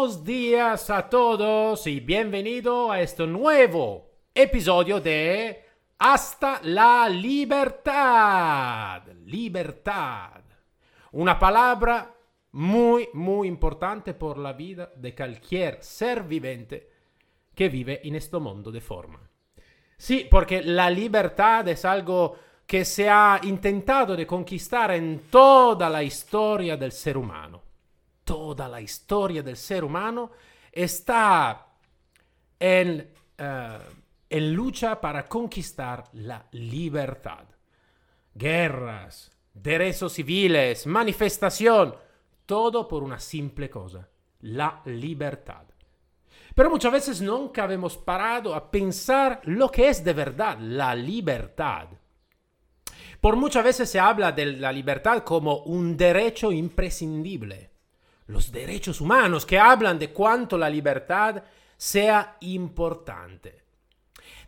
Buenos días a todos y bienvenido a este nuevo episodio de Hasta la libertad. Libertad. Una palabra muy, muy importante por la vida de cualquier ser viviente que vive en este mundo de forma. Sí, porque la libertad es algo que se ha intentado de conquistar en toda la historia del ser humano toda la historia del ser humano está en, uh, lucha para conquistar la libertad. Guerras, derechos civiles, manifestación, todo por una simple cosa, la libertad. Pero muchas veces nunca hemos parado a pensar lo que es de verdad la libertad. Por muchas veces se habla de la libertad como un derecho imprescindible los derechos humanos que hablan de cuánto la libertad sea importante.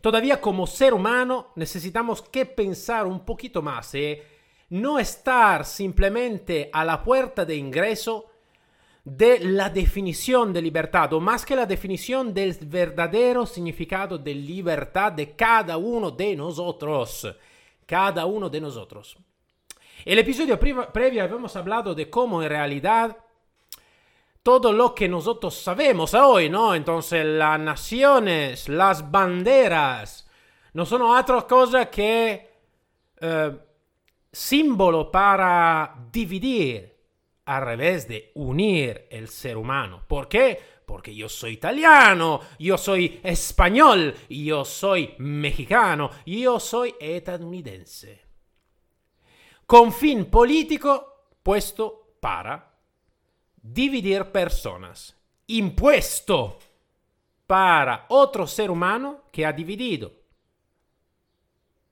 Todavía como ser humano necesitamos que pensar un poquito más y ¿eh? no estar simplemente a la puerta de ingreso de la definición de libertad o más que la definición del verdadero significado de libertad de cada uno de nosotros. Cada uno de nosotros. El episodio previo habíamos hablado de cómo en realidad todo lo que nosotros sabemos hoy, ¿no? Entonces las naciones, las banderas, no son otra cosa que eh, símbolo para dividir al revés de unir el ser humano. ¿Por qué? Porque yo soy italiano, yo soy español, yo soy mexicano, yo soy estadounidense. Con fin político puesto para dividir personas, impuesto para otro ser humano que ha dividido.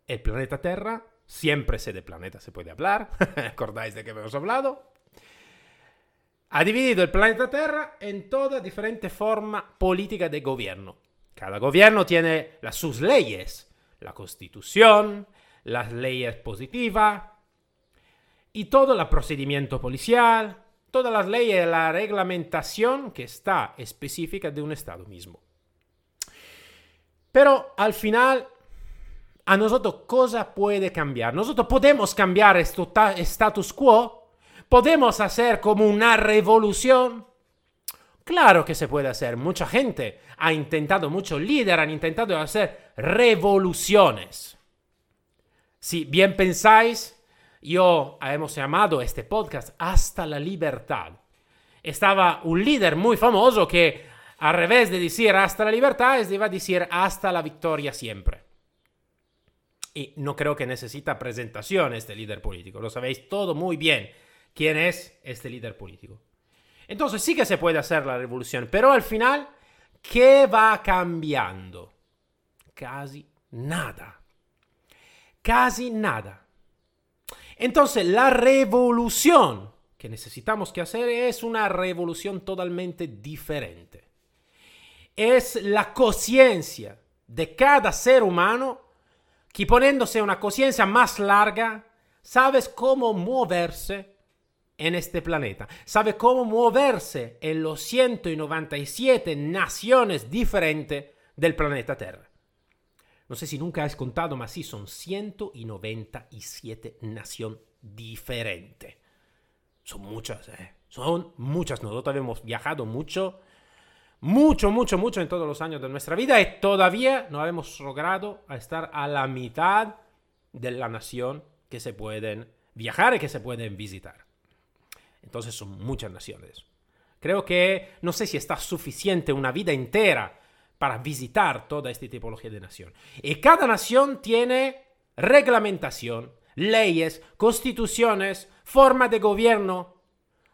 El planeta Tierra, siempre sé de planeta se puede hablar, acordáis de que hemos hablado, ha dividido el planeta Tierra en toda diferente forma política de gobierno. Cada gobierno tiene las, sus leyes, la constitución, las leyes positivas y todo el procedimiento policial, todas las leyes, la reglamentación que está específica de un Estado mismo. Pero al final, a nosotros, cosa puede cambiar? Nosotros podemos cambiar este status quo, podemos hacer como una revolución. Claro que se puede hacer. Mucha gente ha intentado, muchos líderes han intentado hacer revoluciones. Si bien pensáis, yo hemos llamado este podcast Hasta la libertad. Estaba un líder muy famoso que al revés de decir hasta la libertad, iba a decir hasta la victoria siempre. Y no creo que necesita presentación este líder político. Lo sabéis todo muy bien quién es este líder político. Entonces sí que se puede hacer la revolución, pero al final, ¿qué va cambiando? Casi nada. Casi nada. Entonces, la revolución que necesitamos que hacer es una revolución totalmente diferente. Es la conciencia de cada ser humano que poniéndose una conciencia más larga, sabes cómo moverse en este planeta. Sabe cómo moverse en los 197 naciones diferentes del planeta Tierra. No sé si nunca has contado, pero sí, son 197 naciones diferentes. Son muchas, ¿eh? Son muchas. Nosotros hemos viajado mucho, mucho, mucho, mucho en todos los años de nuestra vida y todavía no hemos logrado estar a la mitad de la nación que se pueden viajar y que se pueden visitar. Entonces son muchas naciones. Creo que no sé si está suficiente una vida entera para visitar toda esta tipología de nación. Y cada nación tiene reglamentación, leyes, constituciones, forma de gobierno,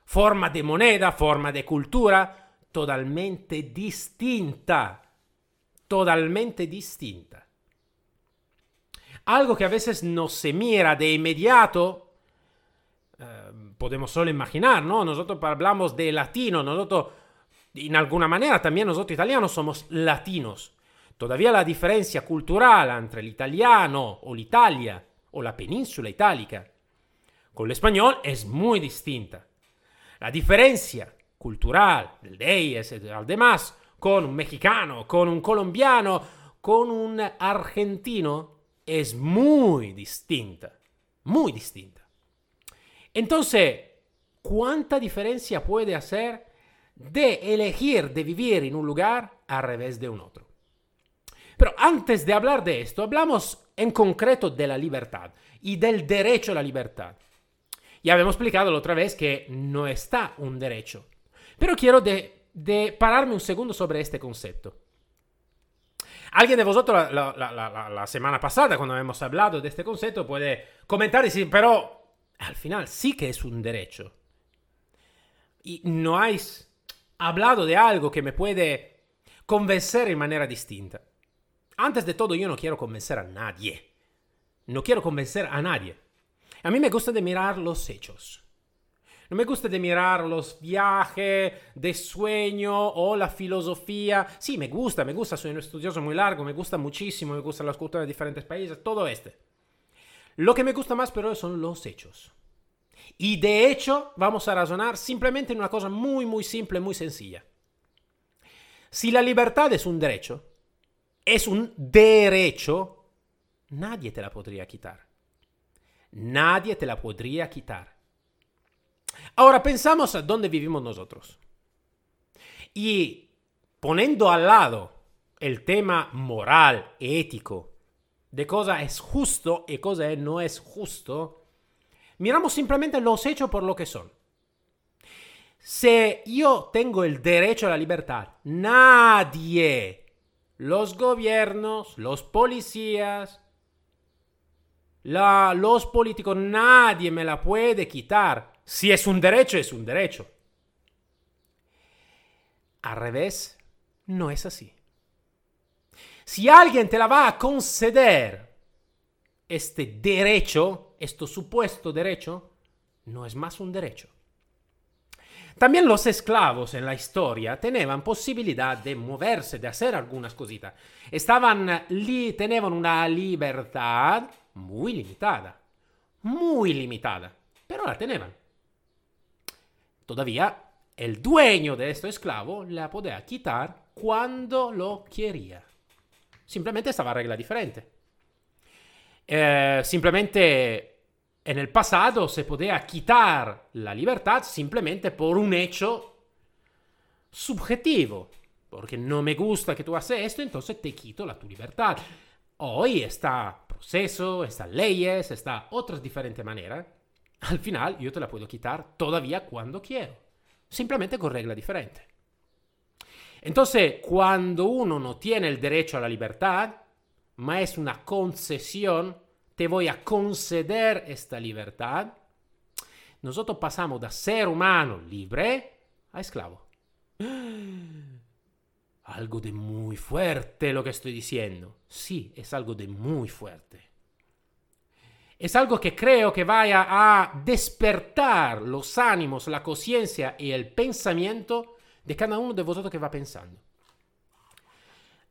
forma de moneda, forma de cultura, totalmente distinta. Totalmente distinta. Algo que a veces no se mira de inmediato, eh, podemos solo imaginar, ¿no? Nosotros hablamos de latino, nosotros en alguna manera también nosotros italianos somos latinos. Todavía la diferencia cultural entre el italiano o l'Italia o la península itálica con el español es muy distinta. La diferencia cultural del Deyes y del demás, con un mexicano, con un colombiano, con un argentino, es muy distinta. Muy distinta. Entonces, ¿cuánta diferencia puede hacer de elegir de vivir en un lugar a revés de un otro? Pero antes de hablar de esto, hablamos en concreto de la libertad y del derecho a la libertad. Ya habíamos explicado la otra vez que no está un derecho. Pero quiero de, pararme un segundo sobre este concepto. Alguien de vosotros la, semana pasada, cuando hemos hablado de este concepto, puede comentar y decir, pero al final sí que es un derecho. Y no habéis hablado de algo que me puede convencer en manera distinta. Antes de todo, yo no quiero convencer a nadie. No quiero convencer a nadie. A mí me gusta de mirar los hechos. No me gusta de mirar los viajes de sueño o la filosofía. Sí, me gusta, me gusta, soy un estudioso muy largo, me gusta muchísimo, me gustan las culturas de diferentes países, todo este. Lo que me gusta más pero son los hechos. Y de hecho vamos a razonar simplemente en una cosa muy, muy simple, muy sencilla. Si la libertad es un derecho, es un derecho, nadie te la podría quitar. Nadie te la podría quitar. Ahora pensamos a dónde vivimos nosotros. Y poniendo al lado el tema moral, ético, de cosa es justo y cosa no es justo, miramos simplemente los hechos por lo que son. Si yo tengo el derecho a la libertad, nadie los gobiernos, los policías, los políticos, nadie me la puede quitar. Si es un derecho, es un derecho. Al revés, no es así. Si alguien te la va a conceder este derecho, este supuesto derecho, no es más un derecho. También los esclavos en la historia tenían posibilidad de moverse, de hacer algunas cositas. Estaban li, tenían una libertad muy limitada, muy limitada, pero la tenían. Todavía, el dueño de este esclavo la podía quitar cuando lo quería. Simplemente estaba regla diferente. Eh, simplemente en el pasado se podía quitar la libertad simplemente por un hecho subjetivo. Porque no me gusta que tú haces esto, entonces te quito la tu libertad. Hoy está proceso, está leyes, está otras diferentes maneras. Al final yo te la puedo quitar todavía cuando quiero. Simplemente con regla diferente. Entonces, cuando uno no tiene el derecho a la libertad, ma es una concesión, te voy a conceder esta libertad, nosotros pasamos de ser humano libre a esclavo. Algo de muy fuerte lo que estoy diciendo. Sí, es algo de muy fuerte. Es algo que creo que vaya a despertar los ánimos, la conciencia y el pensamiento de cada uno de vosotros que va pensando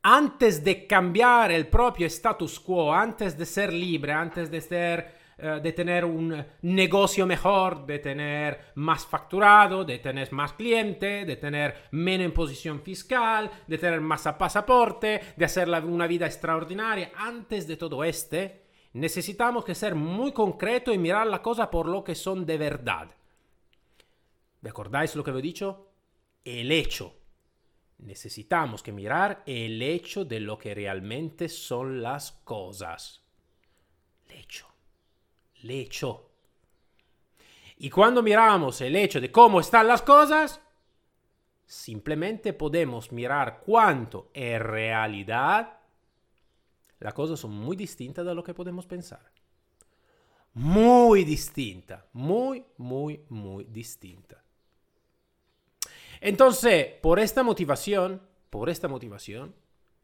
antes de cambiar el propio status quo, antes de ser libre, antes de ser eh, de tener un negocio mejor, de tener más facturado, de tener más cliente, de tener menos imposición fiscal, de tener más pasaporte, de hacer una vida extraordinaria. Antes de todo este, necesitamos que ser muy concreto y mirar la cosa por lo que son de verdad. ¿Me acordáis lo que he dicho? El hecho necesitamos que mirar el hecho de lo que realmente son las cosas. El hecho. Hecho. Y cuando miramos el hecho de cómo están las cosas, simplemente podemos mirar cuánto en realidad las cosas son muy distintas de lo que podemos pensar. Muy distinta, muy, muy, muy distinta. Entonces, por esta motivación, por esta motivación,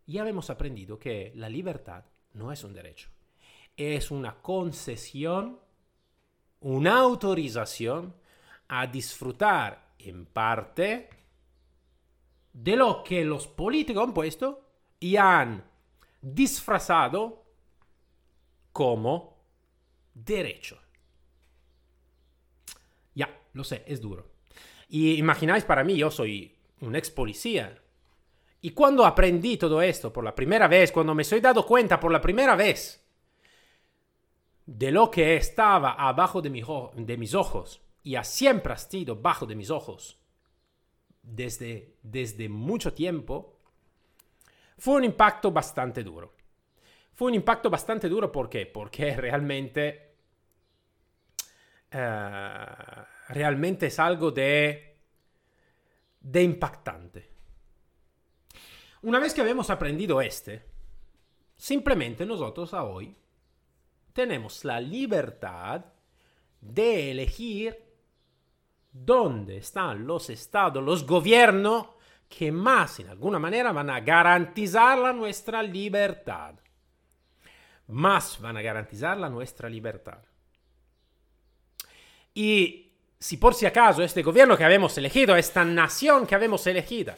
ya hemos aprendido que la libertad no es un derecho, es una concesión, una autorización a disfrutar en parte de lo que los políticos han puesto y han disfrazado como derecho. Ya, lo sé, es duro. Y imagináis para mí, yo soy un ex policía. Y cuando aprendí todo esto por la primera vez, cuando me soy dado cuenta por la primera vez de lo que estaba abajo de, mi, de mis ojos y ha siempre sido bajo de mis ojos desde, desde mucho tiempo, fue un impacto bastante duro. Fue un impacto bastante duro ¿por qué? Porque realmente, uh, realmente es algo de, de impactante. Una vez que habemos aprendido este, simplemente nosotros a hoy tenemos la libertad de elegir dónde están los estados, los gobiernos que más, en alguna manera, van a garantizar la nuestra libertad. Más van a garantizar la nuestra libertad. Y si por si acaso este gobierno que habemos elegido, esta nación que habemos elegida,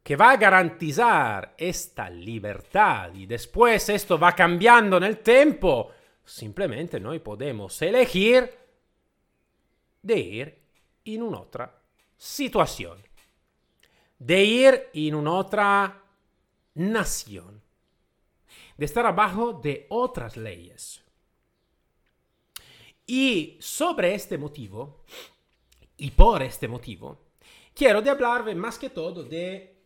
que va a garantizar esta libertad y después esto va cambiando en el tiempo, simplemente noi podemos elegir de ir en una otra situación, de ir en una otra nación, de estar abajo de otras leyes. Y sobre este motivo, y por este motivo, quiero de más que todo de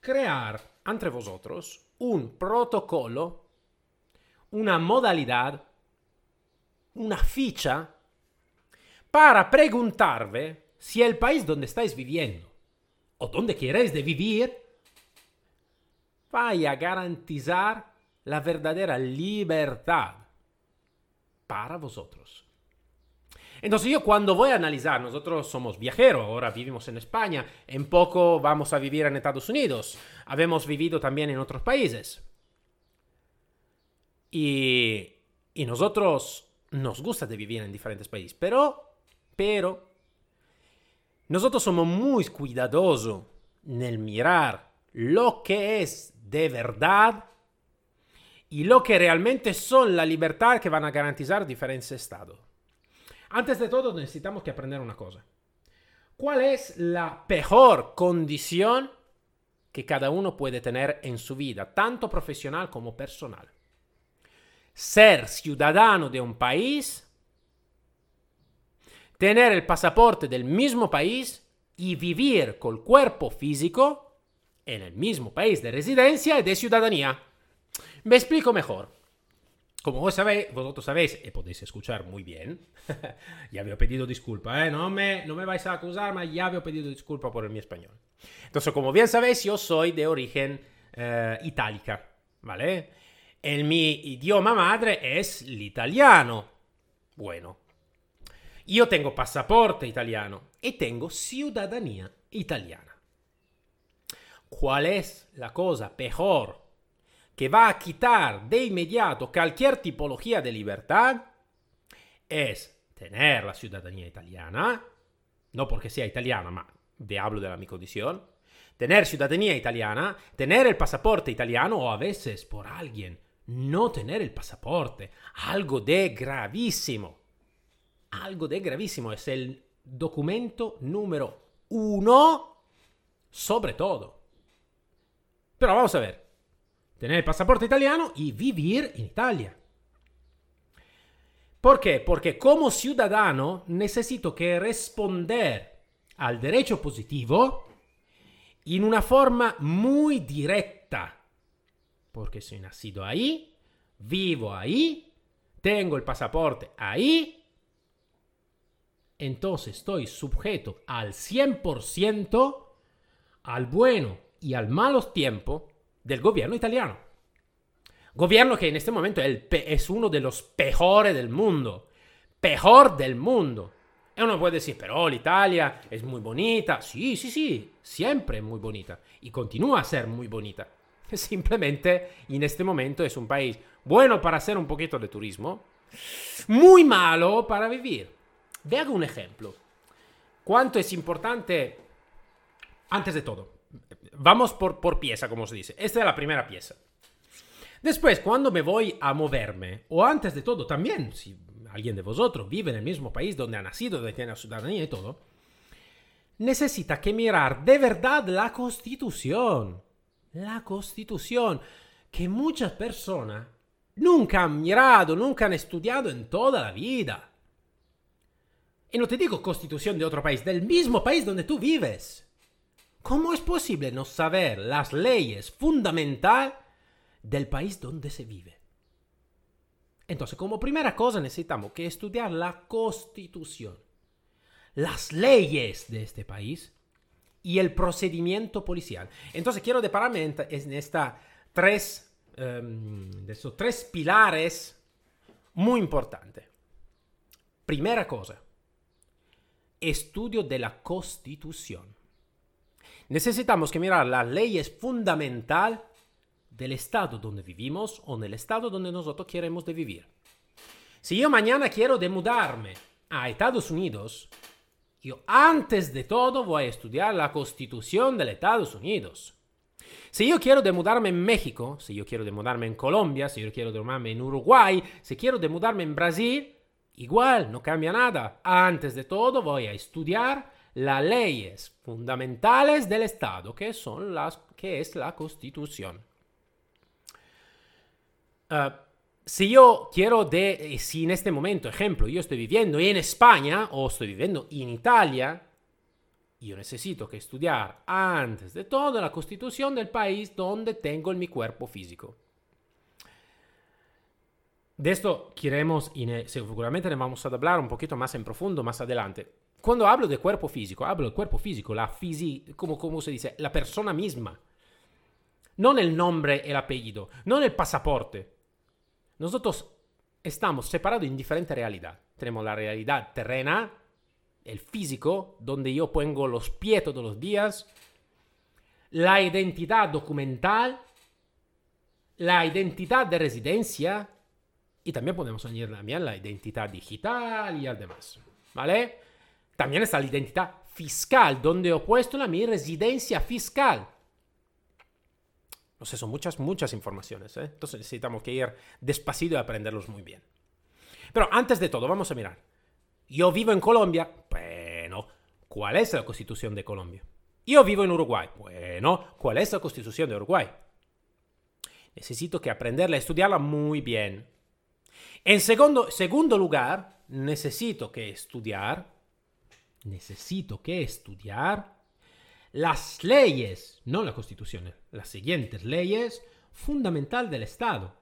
crear entre vosotros un protocolo, una modalidad, una ficha para preguntarle si el país donde estáis viviendo o donde queréis de vivir vaya a garantizar la verdadera libertad para vosotros. Entonces yo cuando voy a analizar, nosotros somos viajeros, ahora vivimos en España, en poco vamos a vivir en Estados Unidos, habemos vivido también en otros países. Y, y nosotros nos gusta vivir en diferentes países, pero, pero, nosotros somos muy cuidadosos en mirar lo que es de verdad y lo que realmente son la libertad que van a garantizar diferentes estados. Antes de todo necesitamos que aprender una cosa. ¿Cuál es la peor condición que cada uno puede tener en su vida, tanto profesional como personal? Ser ciudadano de un país, tener el pasaporte del mismo país y vivir con cuerpo físico en el mismo país de residencia y de ciudadanía. Me explico mejor. Como vos sabéis, vosotros sabéis, y podéis escuchar muy bien, ya había pedido disculpa, ¿eh? no, me, no me vais a acusar, pero ya había pedido disculpa por mi español. Entonces, como bien sabéis, yo soy de origen eh, itálica, ¿vale? El mi idioma madre es el italiano. Bueno, yo tengo pasaporte italiano y tengo ciudadanía italiana. ¿Cuál es la cosa peor que va a quitar de inmediato cualquier tipología de libertad es tener la ciudadanía italiana, no porque sea italiana, ma de hablo de la mi condición, tener ciudadanía italiana, tener el pasaporte italiano o a veces por alguien no tener el pasaporte, algo de gravísimo. Algo de gravísimo es el documento número uno sobre todo. Pero vamos a ver, tener el pasaporte italiano y vivir en Italia. ¿Por qué? Porque como ciudadano necesito que responder al derecho positivo en una forma muy directa. Porque soy nacido ahí, vivo ahí, tengo el pasaporte ahí, entonces estoy sujeto al 100% al bueno y al malos tiempo del gobierno italiano. Gobierno que en este momento es uno de los peores del mundo. Peor del mundo. Y uno puede decir, pero Italia es muy bonita. Sí, sí, sí, siempre muy bonita. Y continúa a ser muy bonita. Simplemente en este momento es un país bueno para hacer un poquito de turismo, muy malo para vivir. Ve hago un ejemplo. ¿Cuánto es importante, antes de todo, vamos por, por pieza, como se dice. Esta es la primera pieza. Después, cuando me voy a moverme, o antes de todo también, si alguien de vosotros vive en el mismo país donde ha nacido, donde tiene la ciudadanía y todo, necesita que mirar de verdad la constitución. La constitución que muchas personas nunca han mirado, nunca han estudiado en toda la vida. Y no te digo constitución de otro país, del mismo país donde tú vives. ¿Cómo es posible no saber las leyes fundamentales del país donde se vive? Entonces, como primera cosa necesitamos que estudiar la constitución, las leyes de este país y el procedimiento policial. Entonces, quiero depararme en, esta tres, um, de estos tres pilares muy importantes. Primera cosa, estudio de la constitución. Necesitamos que mirar las leyes fundamentales del estado donde vivimos o del estado donde nosotros queremos de vivir. Si yo mañana quiero de mudarme a Estados Unidos, yo antes de todo voy a estudiar la constitución de Estados Unidos. Si yo quiero de mudarme en México, si yo quiero de mudarme en Colombia, si yo quiero de mudarme en Uruguay, si quiero de mudarme en Brasil, igual, no cambia nada. Antes de todo voy a estudiar las leyes fundamentales del Estado, que son las que es la Constitución. Ah, si yo quiero de, eh, si en este momento, ejemplo, yo estoy viviendo en España o estoy viviendo en Italia, yo necesito que estudiar antes de todo la constitución del país donde tengo mi cuerpo físico. De esto queremos, seguramente ne vamos a hablar un poquito más en profundo más adelante. Cuando hablo de cuerpo físico, hablo del cuerpo físico, la fisi, como, como se dice, la persona misma. No el nombre, el apellido, no el pasaporte. Nosotros estamos separados en diferentes realidades. Tenemos la realidad terrena, el físico, donde yo pongo los pies todos los días, la identidad documental, la identidad de residencia y también podemos añadir también la identidad digital y demás, ¿vale? También está la identidad fiscal, donde he puesto la mi residencia fiscal. No sé, son muchas, muchas informaciones, ¿eh? Entonces necesitamos que ir despacito y aprenderlos muy bien. Pero antes de todo, vamos a mirar. Yo vivo en Colombia. Bueno, ¿cuál es la constitución de Colombia? Yo vivo en Uruguay. Bueno, ¿cuál es la constitución de Uruguay? Necesito que aprenderla, estudiarla muy bien. En segundo, segundo lugar, necesito que estudiar, necesito que estudiar las leyes, no la constitución, las siguientes leyes fundamentales del Estado.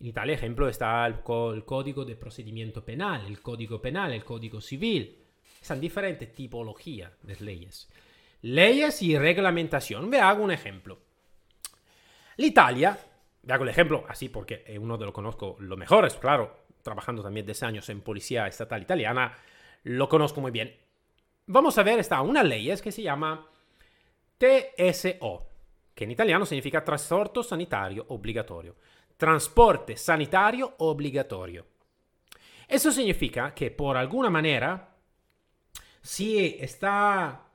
En tal ejemplo, está el, código de procedimiento penal, el código penal, el código civil. Son diferentes tipologías de leyes. Leyes y reglamentación. Ve hago un ejemplo. L'Italia, ve hago el ejemplo así porque es uno de los conozco lo mejor, es claro, trabajando también 10 años en policía estatal italiana, lo conozco muy bien. Vamos a ver, está una ley que se llama TSO, que en italiano significa Trasporto Sanitario Obligatorio transporte sanitario obligatorio. Eso significa que por alguna manera, si está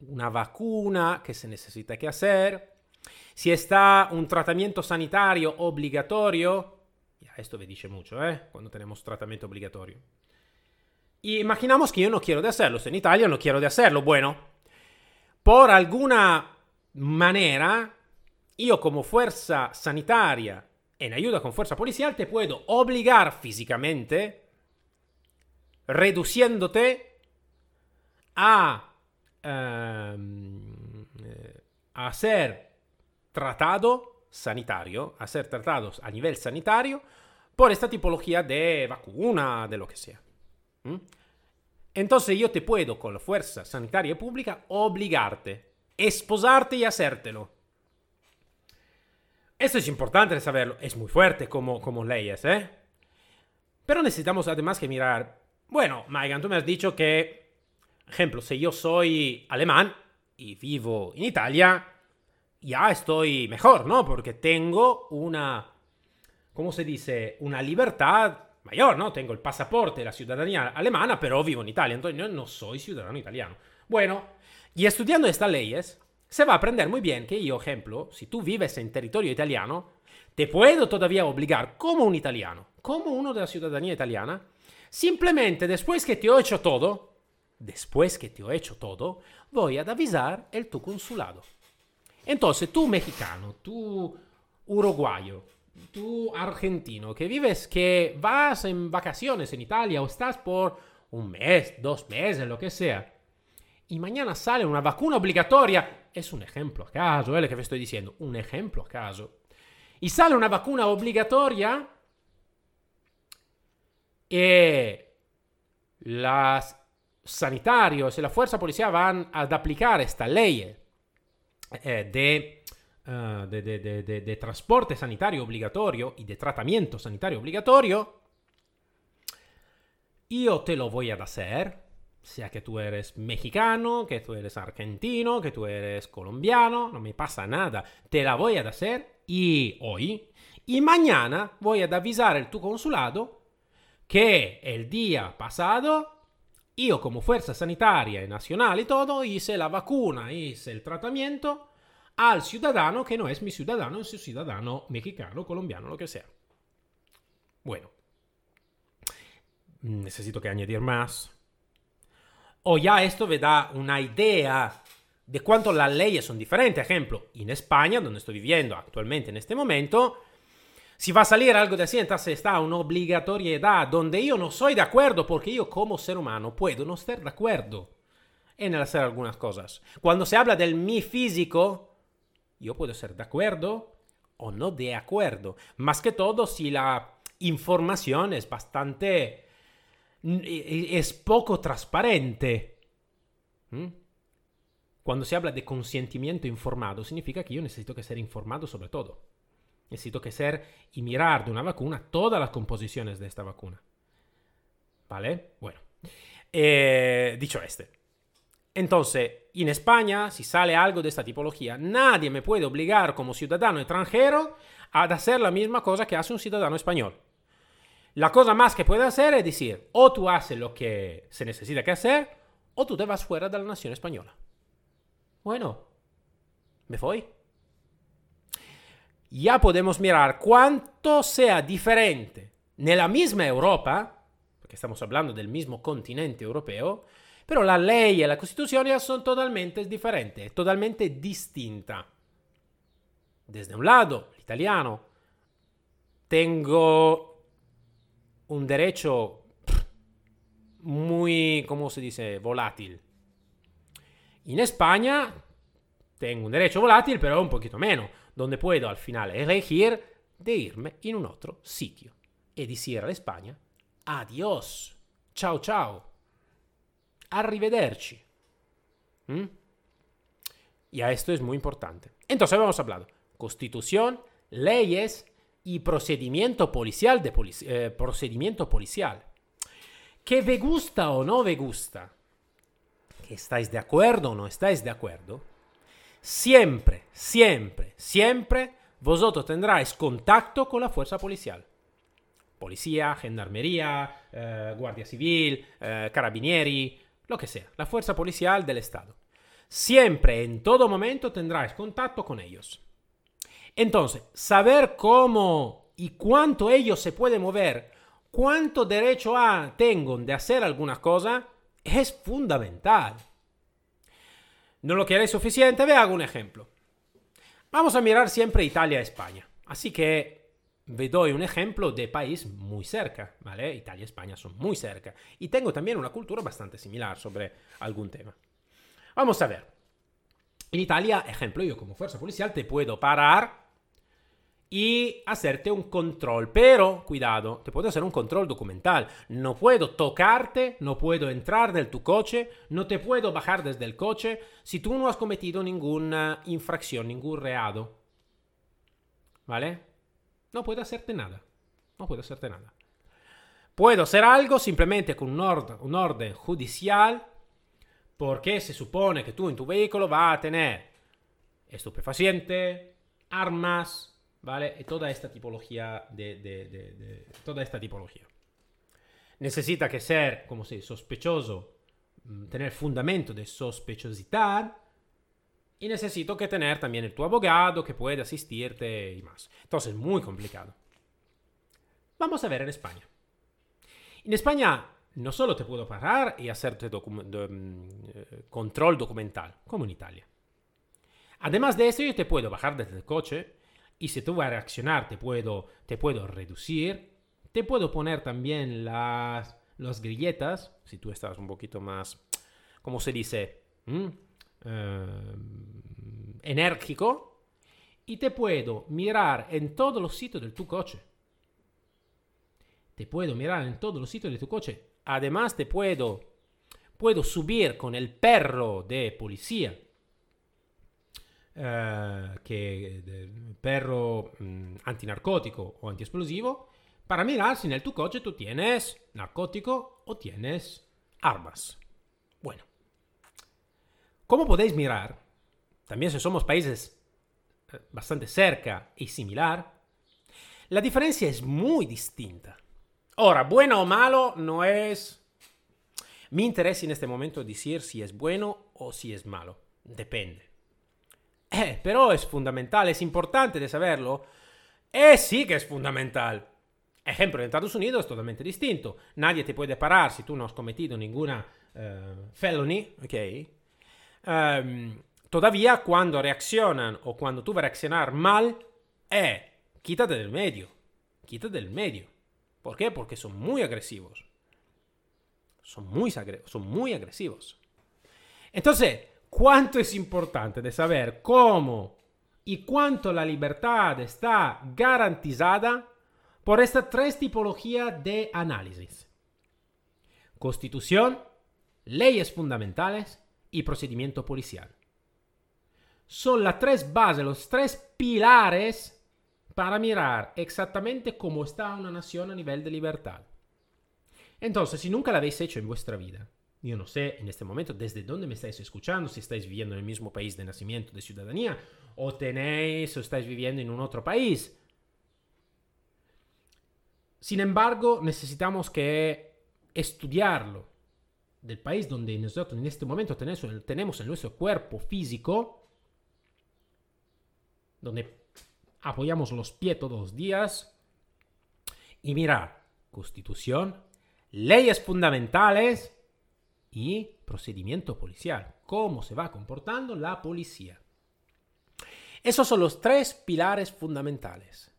una vacuna que se necesita que hacer, si está un tratamiento sanitario obligatorio, esto me dice mucho, ¿eh? Cuando tenemos tratamiento obligatorio. Y imaginamos que yo no quiero de hacerlo, en Italia no quiero de hacerlo. Bueno, por alguna manera, yo como fuerza sanitaria en ayuda con fuerza policial te puedo obligar físicamente, reduciéndote a, um, a ser tratado sanitario, a ser tratados a nivel sanitario por esta tipología de vacuna, de lo que sea. ¿Mm? Entonces yo te puedo con la fuerza sanitaria pública obligarte, esposarte y hacértelo. Esto es importante saberlo, es muy fuerte como, como leyes, ¿eh? Pero necesitamos además que mirar, bueno, Maigan, tú me has dicho que, ejemplo, si yo soy alemán y vivo en Italia, ya estoy mejor, ¿no? Porque tengo una, ¿cómo se dice? Una libertad mayor, ¿no? Tengo el pasaporte, la ciudadanía alemana, pero vivo en Italia, entonces yo no soy ciudadano italiano. Bueno, y estudiando estas leyes, se va a aprender muy bien que yo, ejemplo, si tú vives en territorio italiano, te puedo todavía obligar como un italiano, como uno de la ciudadanía italiana, simplemente después que te he hecho todo, después que te he hecho todo, voy a avisar el tu consulado. Entonces, tú mexicano, tú uruguayo, tú argentino, que vives, que vas en vacaciones en Italia o estás por un mes, dos meses, lo que sea, y mañana sale una vacuna obligatoria, es un ejemplo a caso, es lo que estoy diciendo, un ejemplo a caso, y sale una vacuna obligatoria, y los sanitarios y la fuerza policial van a aplicar esta ley eh, de uh, de, de, de, de, transporte sanitario obligatorio y de tratamiento sanitario obligatorio, yo te lo voy a hacer, sea que tú eres mexicano, que tú eres argentino, que tú eres colombiano, no me pasa nada, te la voy a hacer y hoy, y mañana voy a avisar el tu consulado que el día pasado yo como fuerza sanitaria nacional y todo hice la vacuna, hice el tratamiento al ciudadano que no es mi ciudadano, es su ciudadano mexicano, colombiano, lo que sea. Bueno, necesito que añadir más. O ya esto me da una idea de cuánto las leyes son diferentes. Ejemplo, en España, donde estoy viviendo actualmente en este momento, si va a salir algo de así, entonces está una obligatoriedad donde yo no soy de acuerdo porque yo como ser humano puedo no estar de acuerdo en hacer algunas cosas. Cuando se habla del mi físico, yo puedo ser de acuerdo o no de acuerdo. Más que todo si la información es bastante... es poco transparente. ¿Mm? Cuando se habla de consentimiento informado, significa que yo necesito que ser informado sobre todo. Necesito que ser y mirar de una vacuna todas las composiciones de esta vacuna. ¿Vale? Bueno. Eh, dicho este. Entonces, en España, si sale algo de esta tipología, nadie me puede obligar como ciudadano extranjero a hacer la misma cosa que hace un ciudadano español. La cosa más que puede hacer es decir, o tú haces lo que se necesita que hacer, o tú te vas fuera de la nación española. Bueno, me voy. Ya podemos mirar cuánto sea diferente en la misma Europa, porque estamos hablando del mismo continente europeo, pero la ley y la constitución ya son totalmente diferentes, totalmente distintas. Desde un lado, el italiano, tengo un derecho muy, ¿cómo se dice?, volátil. En España tengo un derecho volátil, pero un poquito menos, donde puedo al final elegir de irme en un otro sitio y decir a España, adiós, chao, chao. Arrivederci. ¿Mm? Y a esto es muy importante. Entonces hemos hablado constitución, leyes y procedimiento policial de eh, procedimiento policial. Que me gusta o no me gusta, que estáis de acuerdo o no estáis de acuerdo, siempre, siempre, siempre vosotros tendráis contacto con la fuerza policial. Policía, gendarmería, eh, guardia civil, eh, carabinieri, lo que sea, la fuerza policial del Estado. Siempre, en todo momento, tendrás contacto con ellos. Entonces, saber cómo y cuánto ellos se pueden mover, cuánto derecho a, tengo de hacer alguna cosa, es fundamental. ¿No lo queréis suficiente? Ve hago un ejemplo. Vamos a mirar siempre Italia España. Así que vi doy un ejemplo de país muy cerca, ¿vale? Italia y España son muy cerca. Y tengo también una cultura bastante similar sobre algún tema. Vamos a ver. En Italia, ejemplo, yo como fuerza policial te puedo parar y hacerte un control. Pero, cuidado, te puedo hacer un control documental. No puedo tocarte, no puedo entrar en tu coche, no te puedo bajar desde el coche si tú no has cometido ninguna infracción, ningún reado. ¿Vale? No puedo hacerte nada. No puedo hacerte nada. Puedo hacer algo simplemente con un, orden, un orden judicial porque se supone que tú en tu vehículo vas a tener estupefaciente, armas, ¿vale? Y toda esta tipología de, de, de, toda esta tipología. Necesita que ser, como si sospechoso, mm, tener fundamento de sospechosidad, Y necesito que tener también tu abogado que puede asistirte y más. Entonces, muy complicado. Vamos a ver en España. En España no solo te puedo parar y hacerte mm, eh, control documental, como en Italia. Además de eso, yo te puedo bajar desde el coche y si tú vas a reaccionar, te puedo, te puedo reducir. Te puedo poner también las, las grilletas, si tú estás un poquito más, ¿cómo se dice? ¿Mm? Eh, enérgico. Y te puedo mirar en todos los sitios de tu coche. Te puedo mirar en todos los sitios de tu coche. Además te puedo, puedo subir con el perro de policía eh, que perro mm, antinarcótico o antiexplosivo para mirar si en tu coche tú tienes narcótico o tienes armas. Como podéis mirar, también si somos países eh, bastante cerca y similar, la diferencia es muy distinta. Ahora, bueno o malo no es mi interés en este momento decir si es bueno o si es malo. Depende. Eh, pero es fundamental, es importante de saberlo. Eh, sí que es fundamental. Ejemplo, en Estados Unidos es totalmente distinto. Nadie te puede parar si tú no has cometido ninguna uh, felony, ¿ok? Um, todavía cuando reaccionan o cuando tú vas a reaccionar mal, eh, quítate del medio. Quítate del medio. ¿Por qué? Porque son muy agresivos. Son muy, son muy agresivos. Entonces, cuánto es importante de saber cómo y cuánto la libertad está garantizada por estas tres tipologías de análisis. Constitución, leyes fundamentales y procedimiento policial. Son las tres bases, los tres pilares para mirar exactamente cómo está una nación a nivel de libertad. Entonces, si nunca la habéis hecho en vuestra vida, yo no sé en este momento desde dónde me estáis escuchando, si estáis viviendo en el mismo país de nacimiento, de ciudadanía, o tenéis o estáis viviendo en un otro país. Sin embargo, necesitamos que estudiarlo del país donde nosotros en este momento tenemos, tenemos en nuestro cuerpo físico, donde apoyamos los pies todos los días, y mirar constitución, leyes fundamentales, y procedimiento policial, cómo se va comportando la policía. Esos son los tres pilares fundamentales.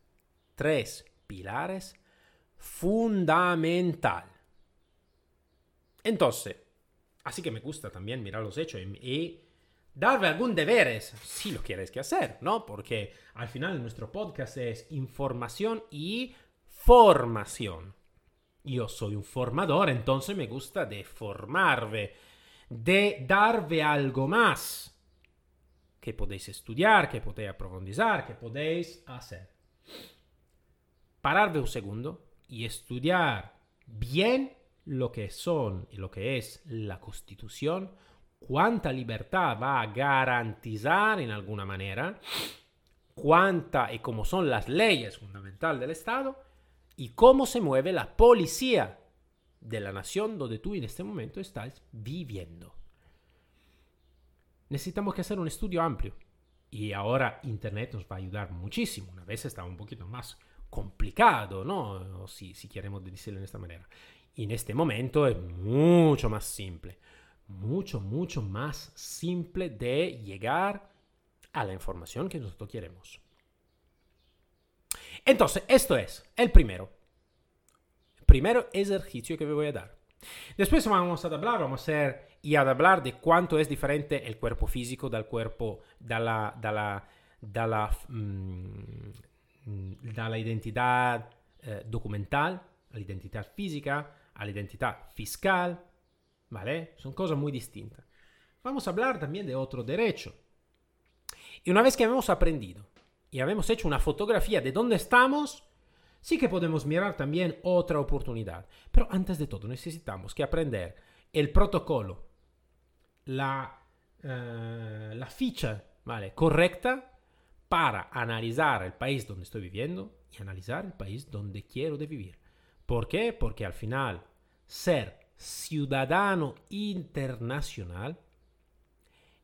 Tres pilares fundamental. Entonces, así que me gusta también mirar los hechos y, darle algún deberes, si lo quieres que hacer, ¿no? Porque al final nuestro podcast es información y formación. Yo soy un formador, entonces me gusta de formarve, de darve algo más que podéis estudiar, que podéis profundizar, que podéis hacer. Pararve un segundo y estudiar bien lo que son y lo que es la Constitución, cuánta libertad va a garantizar en alguna manera, cuánta y cómo son las leyes fundamentales del Estado y cómo se mueve la policía de la nación donde tú en este momento estás viviendo. Necesitamos que hacer un estudio amplio y ahora Internet nos va a ayudar muchísimo. Una vez estaba un poquito más complicado, ¿no? Si, si queremos decirlo de esta manera. En este momento es mucho más simple. Mucho, mucho más simple de llegar a la información que nosotros queremos. Entonces, esto es el primero. Primero ejercicio que me voy a dar. Después vamos a hablar, vamos a hacer y a hablar de cuánto es diferente el cuerpo físico del cuerpo, de la, de la, de la, mm, de la identidad eh, documental, a la identidad física, a la identidad fiscal, ¿vale? Son cosas muy distintas. Vamos a hablar también de otro derecho. Y una vez que hemos aprendido y habíamos hecho una fotografía de dónde estamos, sí que podemos mirar también otra oportunidad. Pero antes de todo necesitamos que aprender el protocolo, la, eh, la ficha ¿vale? correcta para analizar el país donde estoy viviendo y analizar el país donde quiero vivir. ¿Por qué? Porque al final ser ciudadano internacional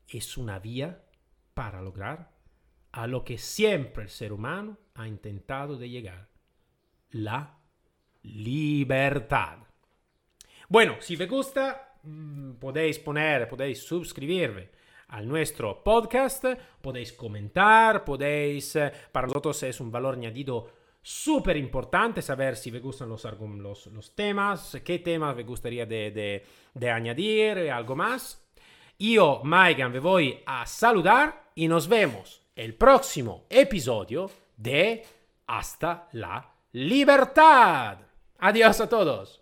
es una vía para lograr a lo que siempre el ser humano ha intentado llegar, la libertad. Bueno, si os gusta, mm, podéis poner, podéis suscribirme al nuestro podcast, podéis comentar, podéis, eh, para nosotros es un valor añadido súper importante saber si gustan los, los, los, temas, qué temas os gustaría de, de, añadir, algo más. Io, Maigan, vi voy a saludar y nos vemos el próximo episodio de Hasta la Libertad. Adiós a todos.